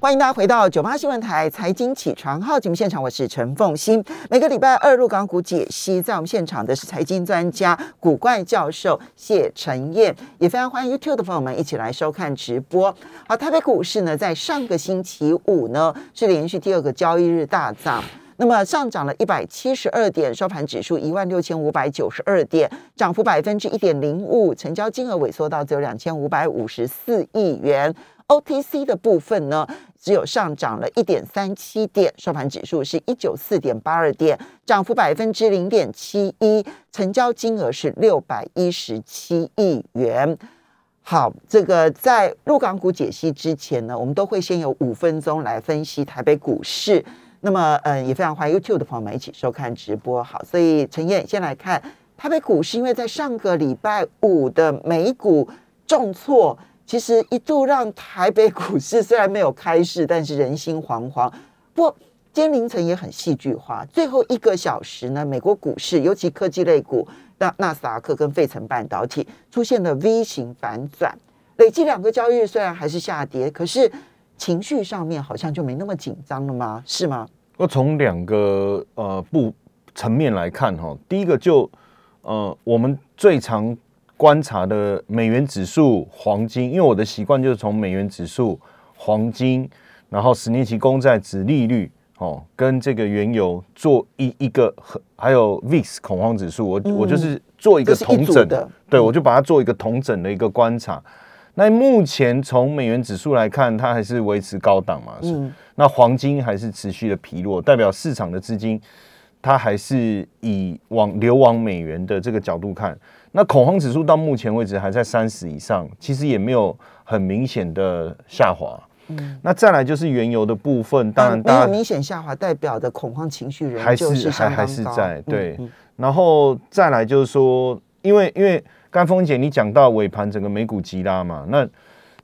欢迎大家回到九八新闻台财经起床号节目现场，我是陈凤欣。每个礼拜二入港股解析，在我们现场的是财经专家古怪教授谢晨燕，也非常欢迎 YouTube 的朋友们一起来收看直播。好，台北股市呢，在上个星期五呢是连续第二个交易日大涨，那么上涨了一百七十二点，收盘指数一万六千五百九十二点，涨幅百分之一点零五，成交金额萎缩到只有两千五百五十四亿元。OTC 的部分呢，只有上涨了一点三七点，收盘指数是一九四点八二点，涨幅百分之零点七一，成交金额是六百一十七亿元。好，这个在入港股解析之前呢，我们都会先有五分钟来分析台北股市。那么，嗯，也非常欢迎 YouTube 的朋友们一起收看直播。好，所以陈燕先来看台北股市，因为在上个礼拜五的美股重挫。其实一度让台北股市虽然没有开市，但是人心惶惶。不过今天凌晨也很戏剧化，最后一个小时呢，美国股市尤其科技类股，纳纳斯达克跟费城半导体出现了 V 型反转，累计两个交易日虽然还是下跌，可是情绪上面好像就没那么紧张了吗？是吗？我从两个呃不层面来看哈，第一个就呃我们最常。观察的美元指数、黄金，因为我的习惯就是从美元指数、黄金，然后十年期公债指利率哦，跟这个原油做一一个，还有 VIX 恐慌指数，我我就是做一个同整的，对我就把它做一个同整的一个观察。那目前从美元指数来看，它还是维持高档嘛，嗯，那黄金还是持续的疲弱，代表市场的资金它还是以往流往美元的这个角度看。那恐慌指数到目前为止还在三十以上，其实也没有很明显的下滑。嗯，那再来就是原油的部分，当然没有明显下滑，代表的恐慌情绪仍旧是还还是在对。然后再来就是说，因为因为刚峰姐你讲到尾盘整个美股急拉嘛，那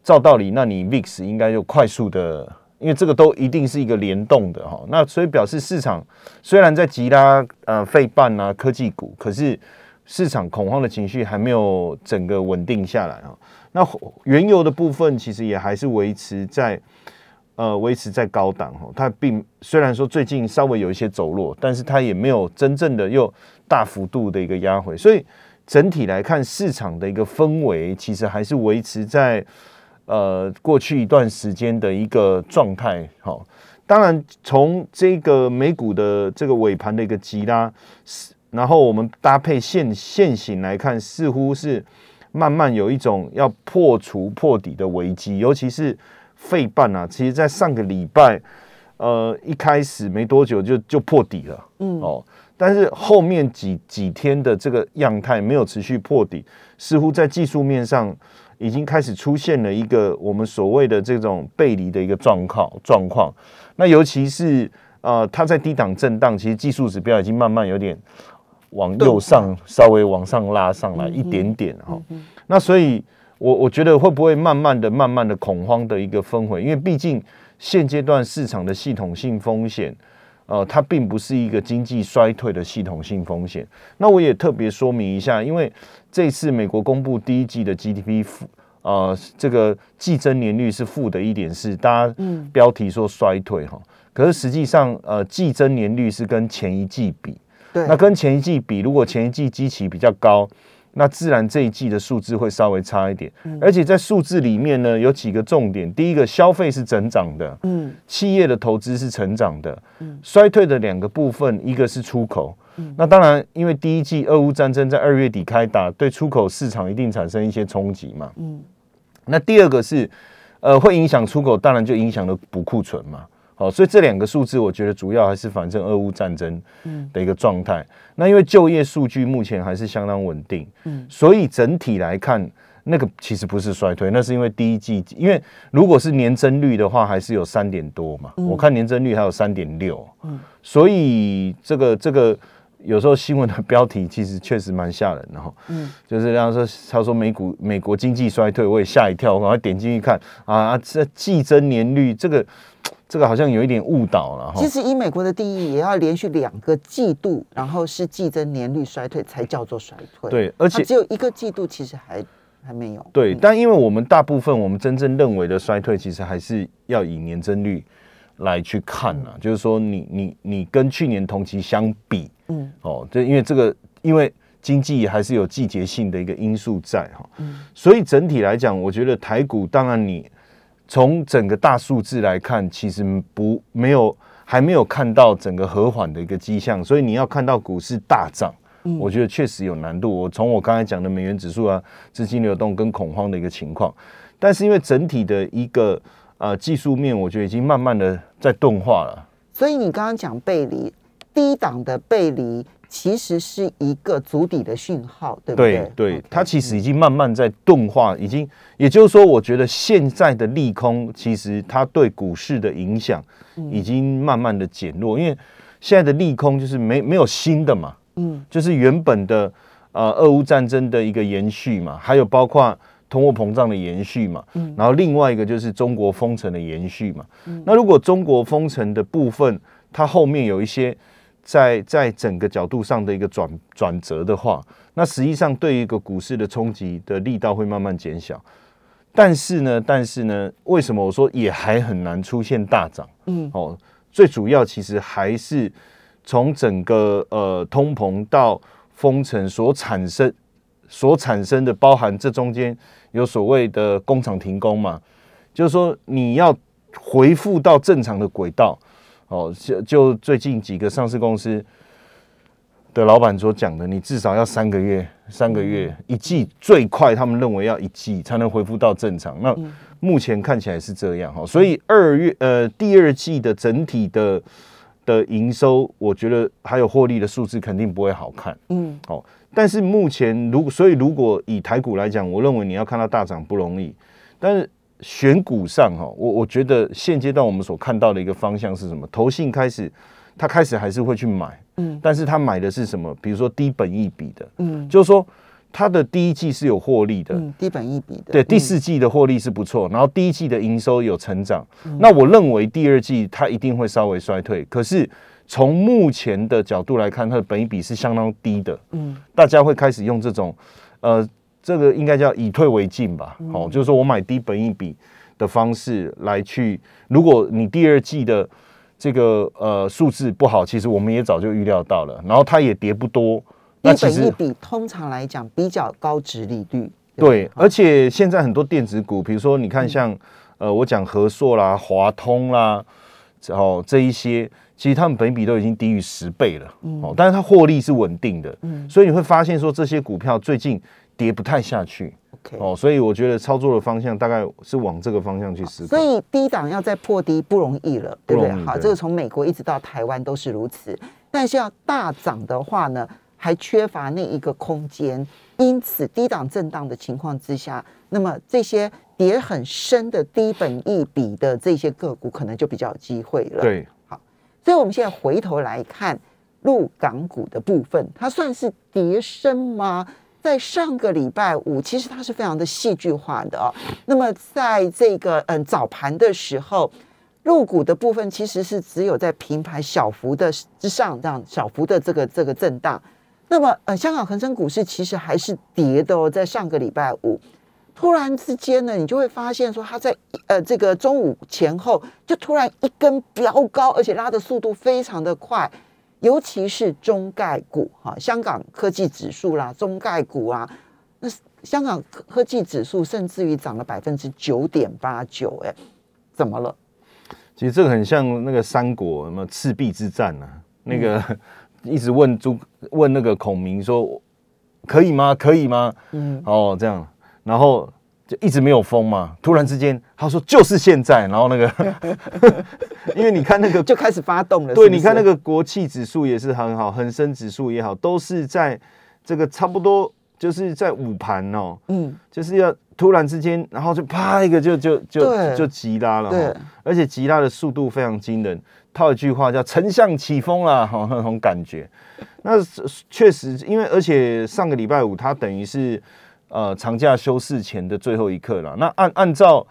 照道理，那你 VIX 应该就快速的，因为这个都一定是一个联动的哈。那所以表示市场虽然在急拉呃费半啊科技股，可是。市场恐慌的情绪还没有整个稳定下来啊，那原油的部分其实也还是维持在呃维持在高档哈，它并虽然说最近稍微有一些走弱，但是它也没有真正的又大幅度的一个压回，所以整体来看市场的一个氛围其实还是维持在呃过去一段时间的一个状态哈。当然从这个美股的这个尾盘的一个急拉。然后我们搭配现现行来看，似乎是慢慢有一种要破除破底的危机，尤其是费半啊，其实在上个礼拜，呃，一开始没多久就就破底了，嗯。哦，但是后面几几天的这个样态没有持续破底，似乎在技术面上已经开始出现了一个我们所谓的这种背离的一个状况状况，那尤其是呃，它在低档震荡，其实技术指标已经慢慢有点。往右上稍微往上拉上来一点点哈，那所以，我我觉得会不会慢慢的、慢慢的恐慌的一个氛围？因为毕竟现阶段市场的系统性风险，呃，它并不是一个经济衰退的系统性风险。那我也特别说明一下，因为这次美国公布第一季的 GDP 负，呃，这个季增年率是负的一点四，大家标题说衰退哈，可是实际上，呃，季增年率是跟前一季比。那跟前一季比，如果前一季基期比较高，那自然这一季的数字会稍微差一点。而且在数字里面呢，有几个重点：第一个，消费是增长的，嗯，企业的投资是成长的，嗯，衰退的两个部分，一个是出口，那当然，因为第一季俄乌战争在二月底开打，对出口市场一定产生一些冲击嘛，嗯，那第二个是，呃，会影响出口，当然就影响了补库存嘛。好，所以这两个数字，我觉得主要还是反正俄乌战争的一个状态。那因为就业数据目前还是相当稳定，嗯，所以整体来看，那个其实不是衰退，那是因为第一季，因为如果是年增率的话，还是有三点多嘛。我看年增率还有三点六，嗯，所以这个这个有时候新闻的标题其实确实蛮吓人的哈，嗯，就是让说他说美股美国经济衰退，我也吓一跳，我赶快点进去看啊，这季增年率这个。这个好像有一点误导了哈。其实以美国的定义，也要连续两个季度，然后是季增年率衰退才叫做衰退。对，而且只有一个季度，其实还还没有。对，但因为我们大部分我们真正认为的衰退，其实还是要以年增率来去看啊，就是说你你你跟去年同期相比，嗯，哦，这因为这个因为经济还是有季节性的一个因素在哈，嗯，所以整体来讲，我觉得台股当然你从整个大数字来看，其实不没有还没有看到整个和缓的一个迹象，所以你要看到股市大涨。我觉得确实有难度。我从我刚才讲的美元指数啊、资金流动跟恐慌的一个情况，但是因为整体的一个呃技术面，我觉得已经慢慢的在钝化了。所以你刚刚讲背离低档的背离，其实是一个足底的讯号，对不对？对，它其实已经慢慢在钝化，已经也就是说，我觉得现在的利空其实它对股市的影响已经慢慢的减弱，因为现在的利空就是没没有新的嘛。嗯，就是原本的呃，俄乌战争的一个延续嘛，还有包括通货膨胀的延续嘛，嗯，然后另外一个就是中国封城的延续嘛，嗯，那如果中国封城的部分，它后面有一些在在整个角度上的一个转转折的话，那实际上对一个股市的冲击的力道会慢慢减小，但是呢，但是呢，为什么我说也还很难出现大涨？嗯，哦，最主要其实还是。从整个呃通膨到封城所产生所产生的，包含这中间有所谓的工厂停工嘛，就是说你要回复到正常的轨道，哦，就就最近几个上市公司的老板所讲的，你至少要三个月，三个月一季，最快他们认为要一季才能恢复到正常。那目前看起来是这样哈，所以二月呃第二季的整体的。的营收，我觉得还有获利的数字肯定不会好看。嗯，好，但是目前如所以如果以台股来讲，我认为你要看到大涨不容易。但是选股上哈，我我觉得现阶段我们所看到的一个方向是什么？投信开始，他开始还是会去买，嗯，但是他买的是什么？比如说低本益比的，嗯，就是说。它的第一季是有获利的，嗯，低本一比的，对，第四季的获利是不错，然后第一季的营收有成长，那我认为第二季它一定会稍微衰退，可是从目前的角度来看，它的本益比是相当低的，嗯，大家会开始用这种，呃，这个应该叫以退为进吧，好，就是说我买低本一比的方式来去，如果你第二季的这个呃数字不好，其实我们也早就预料到了，然后它也跌不多。那本一比，通常来讲比较高值利率。对，而且现在很多电子股，比如说你看像呃，我讲和硕啦、华通啦，然后这一些，其实他们本比都已经低于十倍了。哦，但是它获利是稳定的。嗯，所以你会发现说这些股票最近跌不太下去。OK，哦，所以我觉得操作的方向大概是往这个方向去思考。所以低档要再破低不容易了，对不对？好，这个从美国一直到台湾都是如此。但是要大涨的话呢？还缺乏那一个空间，因此低档震荡的情况之下，那么这些跌很深的低本益比的这些个股，可能就比较有机会了。对，好，所以我们现在回头来看陆港股的部分，它算是跌深吗？在上个礼拜五，其实它是非常的戏剧化的哦。那么在这个嗯早盘的时候，入股的部分其实是只有在平盘小幅的之上，这样小幅的这个这个震荡。那么，呃，香港恒生股市其实还是跌的哦。在上个礼拜五，突然之间呢，你就会发现说，它在呃这个中午前后就突然一根飙高，而且拉的速度非常的快，尤其是中概股哈，香港科技指数啦，中概股啊，那香港科技指数甚至于涨了百分之九点八九，哎，怎么了？其实这个很像那个三国什么赤壁之战啊，那个。一直问朱问那个孔明说可以吗？可以吗？嗯，哦，这样，然后就一直没有风嘛。突然之间，他说就是现在。然后那个，因为你看那个就开始发动了。对，你看那个国企指数也是很好，恒生指数也好，都是在这个差不多就是在午盘哦。嗯，就是要突然之间，然后就啪一个就就就就急拉了。对，而且急拉的速度非常惊人。套一句话叫“丞相起风了”哈，那种感觉。那确实，因为而且上个礼拜五，它等于是呃长假休市前的最后一刻了。那按按照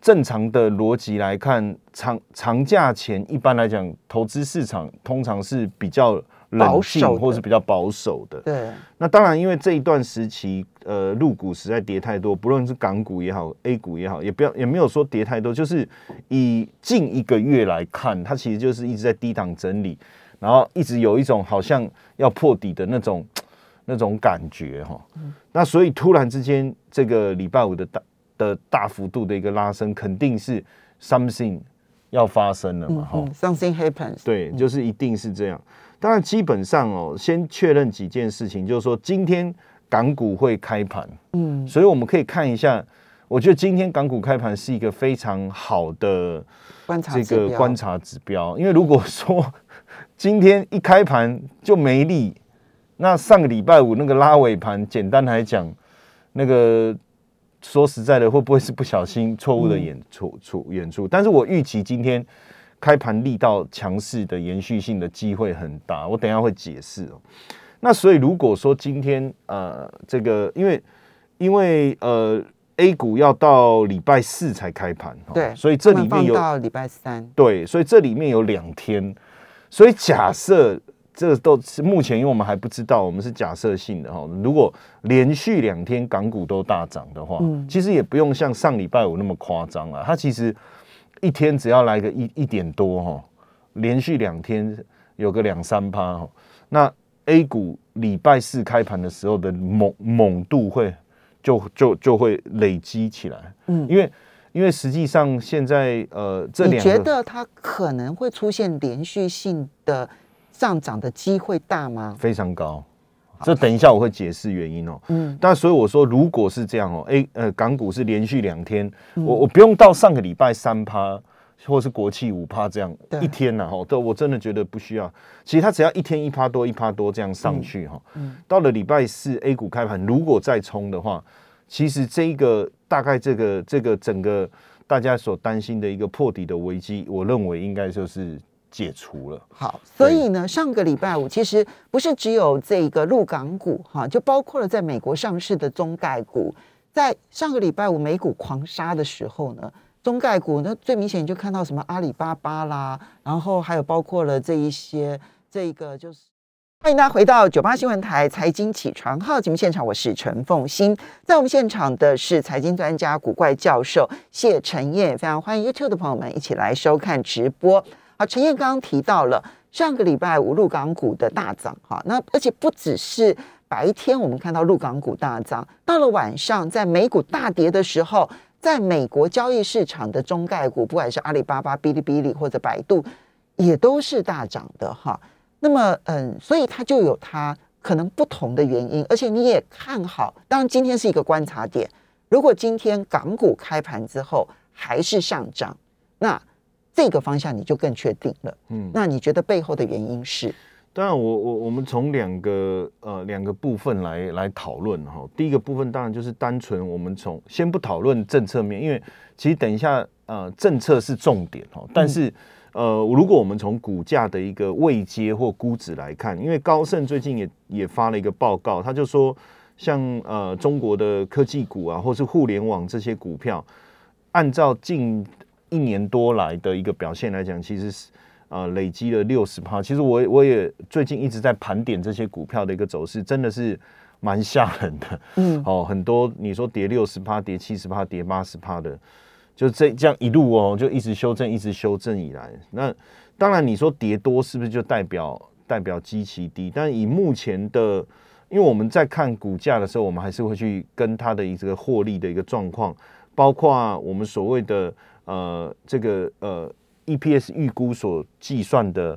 正常的逻辑来看，长长假前一般来讲，投资市场通常是比较冷静或是比较保守的。对。那当然，因为这一段时期，呃，入股实在跌太多，不论是港股也好，A 股也好，也不要也没有说跌太多，就是以近一个月来看，它其实就是一直在低档整理，然后一直有一种好像要破底的那种那种感觉哈。那所以突然之间，这个礼拜五的大的大幅度的一个拉升，肯定是 something 要发生了嘛？哈，something happens。对，就是一定是这样。当然，基本上哦，先确认几件事情，就是说今天港股会开盘，嗯，所以我们可以看一下。我觉得今天港股开盘是一个非常好的观察这个观察指标，因为如果说 今天一开盘就没力，那上个礼拜五那个拉尾盘，简单来讲，那个说实在的，会不会是不小心错误的演出出演出？但是我预期今天。开盘力道强势的延续性的机会很大，我等下会解释哦。那所以如果说今天呃这个因为因为呃 A 股要到礼拜四才开盘，对，所以这里面有到礼拜三，对，所以这里面有两天，所以假设这个都是目前因为我们还不知道，我们是假设性的哈。如果连续两天港股都大涨的话，嗯，其实也不用像上礼拜五那么夸张啊，它其实。一天只要来个一一点多哈，连续两天有个两三趴哈，那 A 股礼拜四开盘的时候的猛猛度会就就就会累积起来，嗯，因为因为实际上现在呃，这你觉得它可能会出现连续性的上涨的机会大吗？非常高。这等一下我会解释原因哦。嗯，但所以我说，如果是这样哦，A 呃港股是连续两天，我我不用到上个礼拜三趴，或是国企五趴这样一天呢哈，都我真的觉得不需要。其实它只要一天一趴多一趴多这样上去哈，嗯，到了礼拜四 A 股开盘，如果再冲的话，其实这一个大概这个这个整个大家所担心的一个破底的危机，我认为应该就是。解除了，好，所以呢，上个礼拜五其实不是只有这个陆港股哈，就包括了在美国上市的中概股，在上个礼拜五美股狂杀的时候呢，中概股那最明显就看到什么阿里巴巴啦，然后还有包括了这一些，这个就是欢迎大家回到九八新闻台财经起床号节目现场，我是陈凤欣，在我们现场的是财经专家古怪教授谢晨燕，非常欢迎 YouTube 的朋友们一起来收看直播。好，陈燕刚刚提到了上个礼拜五陆港股的大涨，哈，那而且不只是白天我们看到陆港股大涨，到了晚上在美股大跌的时候，在美国交易市场的中概股，不管是阿里巴巴、哔哩哔哩或者百度，也都是大涨的，哈。那么，嗯，所以它就有它可能不同的原因，而且你也看好，当然今天是一个观察点，如果今天港股开盘之后还是上涨，那。这个方向你就更确定了，嗯，那你觉得背后的原因是？当然，我我我们从两个呃两个部分来来讨论哈。第一个部分当然就是单纯我们从先不讨论政策面，因为其实等一下呃政策是重点哈。但是呃如果我们从股价的一个位阶或估值来看，因为高盛最近也也发了一个报告，他就说像呃中国的科技股啊，或是互联网这些股票，按照近一年多来的一个表现来讲，其实是呃累积了六十趴。其实我我也最近一直在盘点这些股票的一个走势，真的是蛮吓人的。嗯，哦，很多你说跌六十趴、跌七十趴、跌八十趴的，就这这样一路哦，就一直修正、一直修正以来。那当然你说跌多是不是就代表代表基期低？但以目前的，因为我们在看股价的时候，我们还是会去跟它的一个获利的一个状况，包括我们所谓的。呃，这个呃，EPS 预估所计算的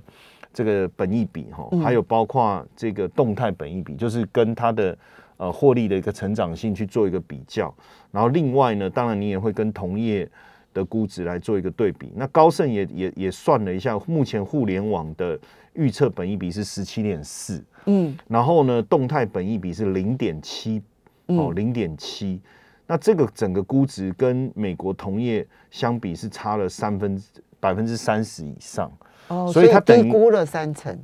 这个本益比哈，还有包括这个动态本益比，就是跟它的呃获利的一个成长性去做一个比较。然后另外呢，当然你也会跟同业的估值来做一个对比。那高盛也也也算了一下，目前互联网的预测本益比是十七点四，嗯，然后呢，动态本益比是零点七，哦，零点七。那这个整个估值跟美国同业相比是差了三分百分之三十以上，哦，所以它低估了三成，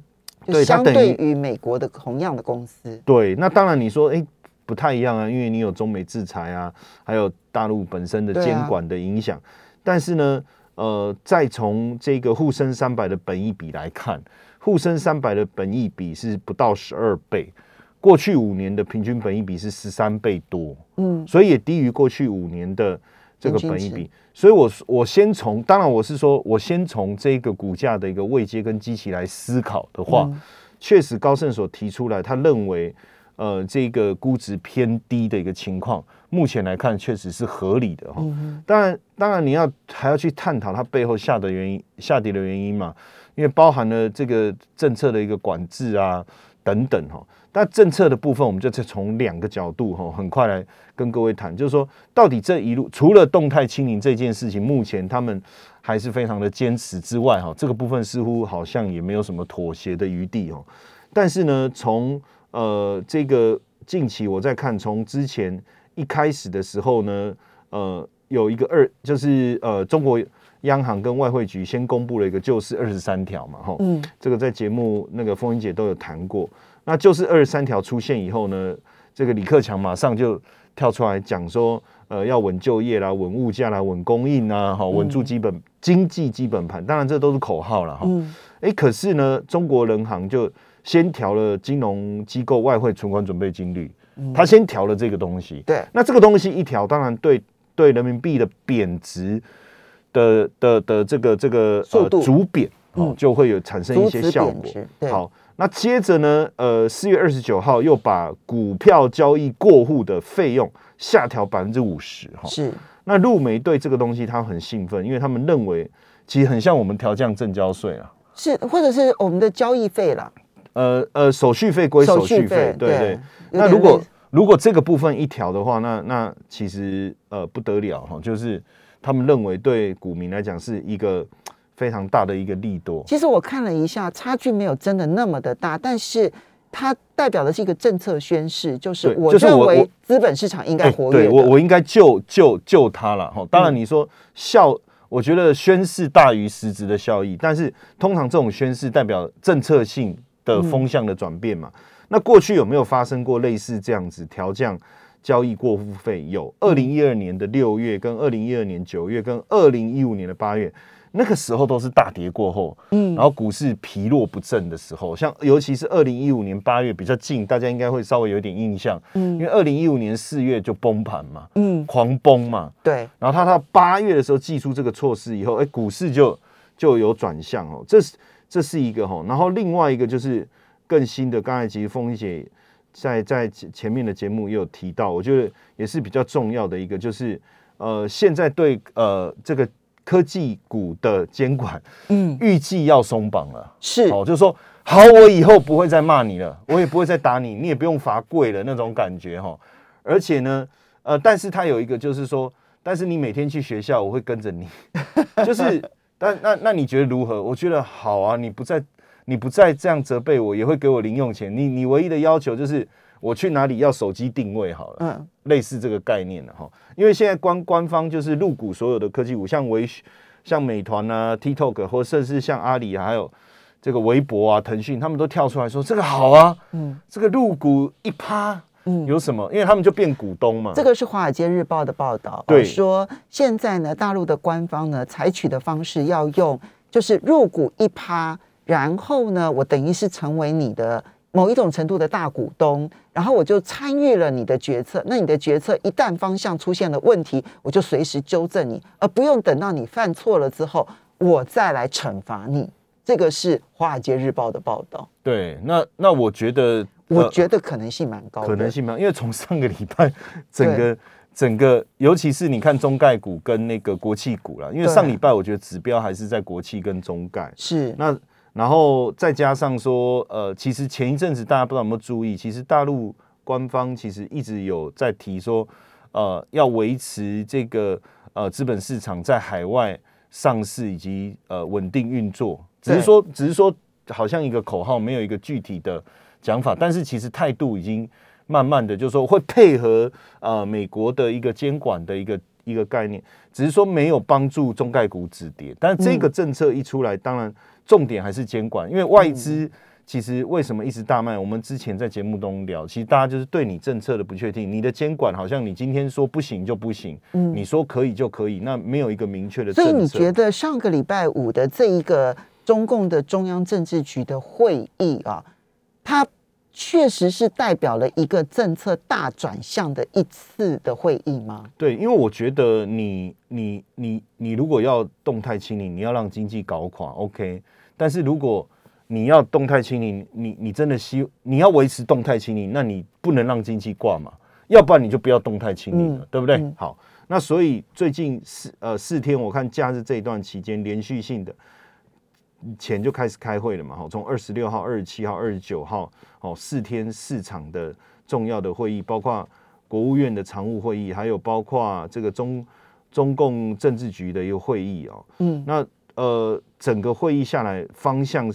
对，相对于美国的同样的公司，对，那当然你说哎不太一样啊，因为你有中美制裁啊，还有大陆本身的监管的影响，但是呢，呃，再从这个沪深三百的本益比来看，沪深三百的本益比是不到十二倍，过去五年的平均本益比是十三倍多，嗯，所以也低于过去五年的这个本益比。所以，我我先从，当然我是说，我先从这个股价的一个位阶跟机器来思考的话，确实高盛所提出来，他认为。呃，这个估值偏低的一个情况，目前来看确实是合理的哈。当然，当然你要还要去探讨它背后下的原因、下跌的原因嘛，因为包含了这个政策的一个管制啊等等哈。但政策的部分，我们就再从两个角度哈，很快来跟各位谈，就是说，到底这一路除了动态清零这件事情，目前他们还是非常的坚持之外哈，这个部分似乎好像也没有什么妥协的余地哦。但是呢，从呃，这个近期我在看，从之前一开始的时候呢，呃，有一个二，就是呃，中国央行跟外汇局先公布了一个救市二十三条嘛，哈，嗯，这个在节目那个风云姐都有谈过。那就是二十三条出现以后呢，这个李克强马上就跳出来讲说，呃，要稳就业啦，稳物价啦，稳供应啊，哈，稳住基本经济基本盘。当然这都是口号了，哈，哎，可是呢，中国人行就。先调了金融机构外汇存款准备金率，他先调了这个东西。对，那这个东西一调，当然对对人民币的贬值的的的这个这个速度逐贬哦，就会有产生一些效果。好，那接着呢，呃，四月二十九号又把股票交易过户的费用下调百分之五十。哈，是。那陆媒对这个东西他很兴奋，因为他们认为其实很像我们调降证交税啊，是，或者是我们的交易费啦。呃呃，手续费归手续费，对对。那如果如果这个部分一调的话，那那其实呃不得了哈，就是他们认为对股民来讲是一个非常大的一个利多。其实我看了一下，差距没有真的那么的大，但是它代表的是一个政策宣示，就是我认为资本市场应该活跃。对我我应该救救救它了哈。当然你说效，我觉得宣示大于实质的效益，但是通常这种宣示代表政策性。的风向的转变嘛，那过去有没有发生过类似这样子调降交易过户费？有，二零一二年的六月、跟二零一二年九月、跟二零一五年的八月，那个时候都是大跌过后，嗯，然后股市疲弱不振的时候，像尤其是二零一五年八月比较近，大家应该会稍微有点印象，嗯，因为二零一五年四月就崩盘嘛，嗯，狂崩嘛，对，然后他到八月的时候寄出这个措施以后，哎，股市就就有转向哦，这是。这是一个哈，然后另外一个就是更新的。刚才其实凤姐在在前面的节目也有提到，我觉得也是比较重要的一个，就是呃，现在对呃这个科技股的监管，嗯，预计要松绑了，是哦，就是说好，我以后不会再骂你了，我也不会再打你，你也不用罚跪了那种感觉哈。而且呢，呃，但是它有一个就是说，但是你每天去学校，我会跟着你，就是。但那那你觉得如何？我觉得好啊！你不再你不再这样责备我，也会给我零用钱。你你唯一的要求就是我去哪里要手机定位好了，嗯，类似这个概念的哈。因为现在官官方就是入股所有的科技股，像微像美团啊、TikTok 或甚至像阿里啊还有这个微博啊、腾讯，他们都跳出来说这个好啊，嗯，这个入股一趴。嗯有什么？因为他们就变股东嘛。这个是《华尔街日报》的报道，对，说现在呢，大陆的官方呢采取的方式要用，就是入股一趴，然后呢，我等于是成为你的某一种程度的大股东，然后我就参与了你的决策。那你的决策一旦方向出现了问题，我就随时纠正你，而不用等到你犯错了之后，我再来惩罚你。这个是《华尔街日报》的报道。对，那那我觉得。我觉得可能性蛮高，可能性蛮，因为从上个礼拜整个整个，尤其是你看中概股跟那个国企股了，因为上礼拜我觉得指标还是在国企跟中概是那，然后再加上说，呃，其实前一阵子大家不知道有没有注意，其实大陆官方其实一直有在提说，呃，要维持这个呃资本市场在海外上市以及呃稳定运作，只是说只是说好像一个口号，没有一个具体的。讲法，但是其实态度已经慢慢的，就是说会配合呃美国的一个监管的一个一个概念，只是说没有帮助中概股止跌。但这个政策一出来，当然重点还是监管，因为外资其实为什么一直大卖？我们之前在节目中聊，其实大家就是对你政策的不确定，你的监管好像你今天说不行就不行，嗯，你说可以就可以，那没有一个明确的。所以你觉得上个礼拜五的这一个中共的中央政治局的会议啊，它确实是代表了一个政策大转向的一次的会议吗？对，因为我觉得你你你你如果要动态清零，你要让经济搞垮，OK，但是如果你要动态清零，你你真的希你要维持动态清零，那你不能让经济挂嘛，要不然你就不要动态清零了，对不对？好，那所以最近四呃四天，我看假日这一段期间，连续性的前就开始开会了嘛，好，从二十六号、二十七号、二十九号，哦，四天市场的重要的会议，包括国务院的常务会议，还有包括这个中中共政治局的一个会议哦，嗯，那呃整个会议下来方向。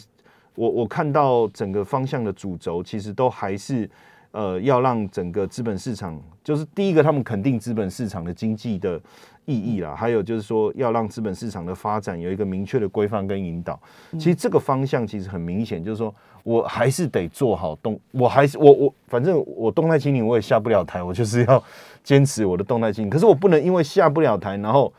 我我看到整个方向的主轴，其实都还是，呃，要让整个资本市场，就是第一个，他们肯定资本市场的经济的意义啦，还有就是说，要让资本市场的发展有一个明确的规范跟引导。其实这个方向其实很明显，就是说我还是得做好动，我还是我我反正我动态清零我也下不了台，我就是要坚持我的动态清零。可是我不能因为下不了台，然后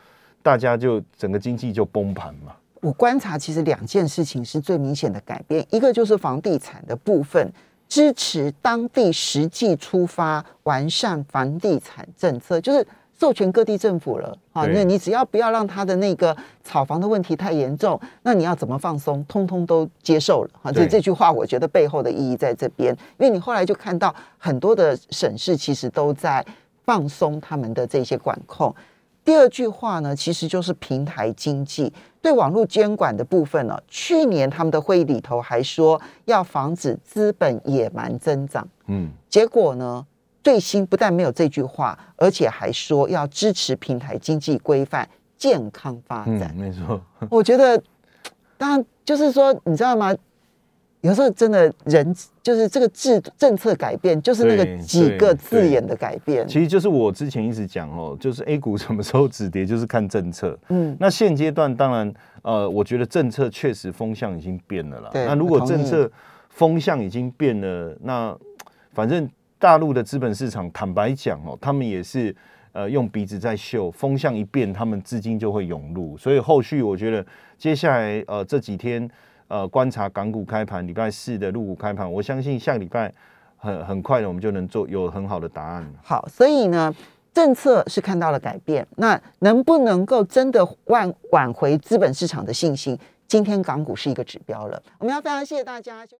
大家就整个经济就崩盘嘛。我观察，其实两件事情是最明显的改变，一个就是房地产的部分，支持当地实际出发，完善房地产政策，就是授权各地政府了啊。那你只要不要让他的那个炒房的问题太严重，那你要怎么放松，通通都接受了啊。这这句话，我觉得背后的意义在这边，因为你后来就看到很多的省市其实都在放松他们的这些管控。第二句话呢，其实就是平台经济对网络监管的部分呢。去年他们的会议里头还说要防止资本野蛮增长，嗯，结果呢，最新不但没有这句话，而且还说要支持平台经济规范健康发展。没错，我觉得，当然就是说，你知道吗？有时候真的人就是这个制政策改变，就是那个几个字眼的改变。其实就是我之前一直讲哦，就是 A 股什么时候止跌，就是看政策。嗯，那现阶段当然，呃，我觉得政策确实风向已经变了啦。那如果政策风向已经变了，那反正大陆的资本市场，坦白讲哦，他们也是呃用鼻子在嗅，风向一变，他们资金就会涌入。所以后续我觉得接下来呃这几天。呃，观察港股开盘，礼拜四的入股开盘，我相信下个礼拜很很快的，我们就能做有很好的答案。好，所以呢，政策是看到了改变，那能不能够真的挽挽回资本市场的信心？今天港股是一个指标了。我们要非常谢谢大家。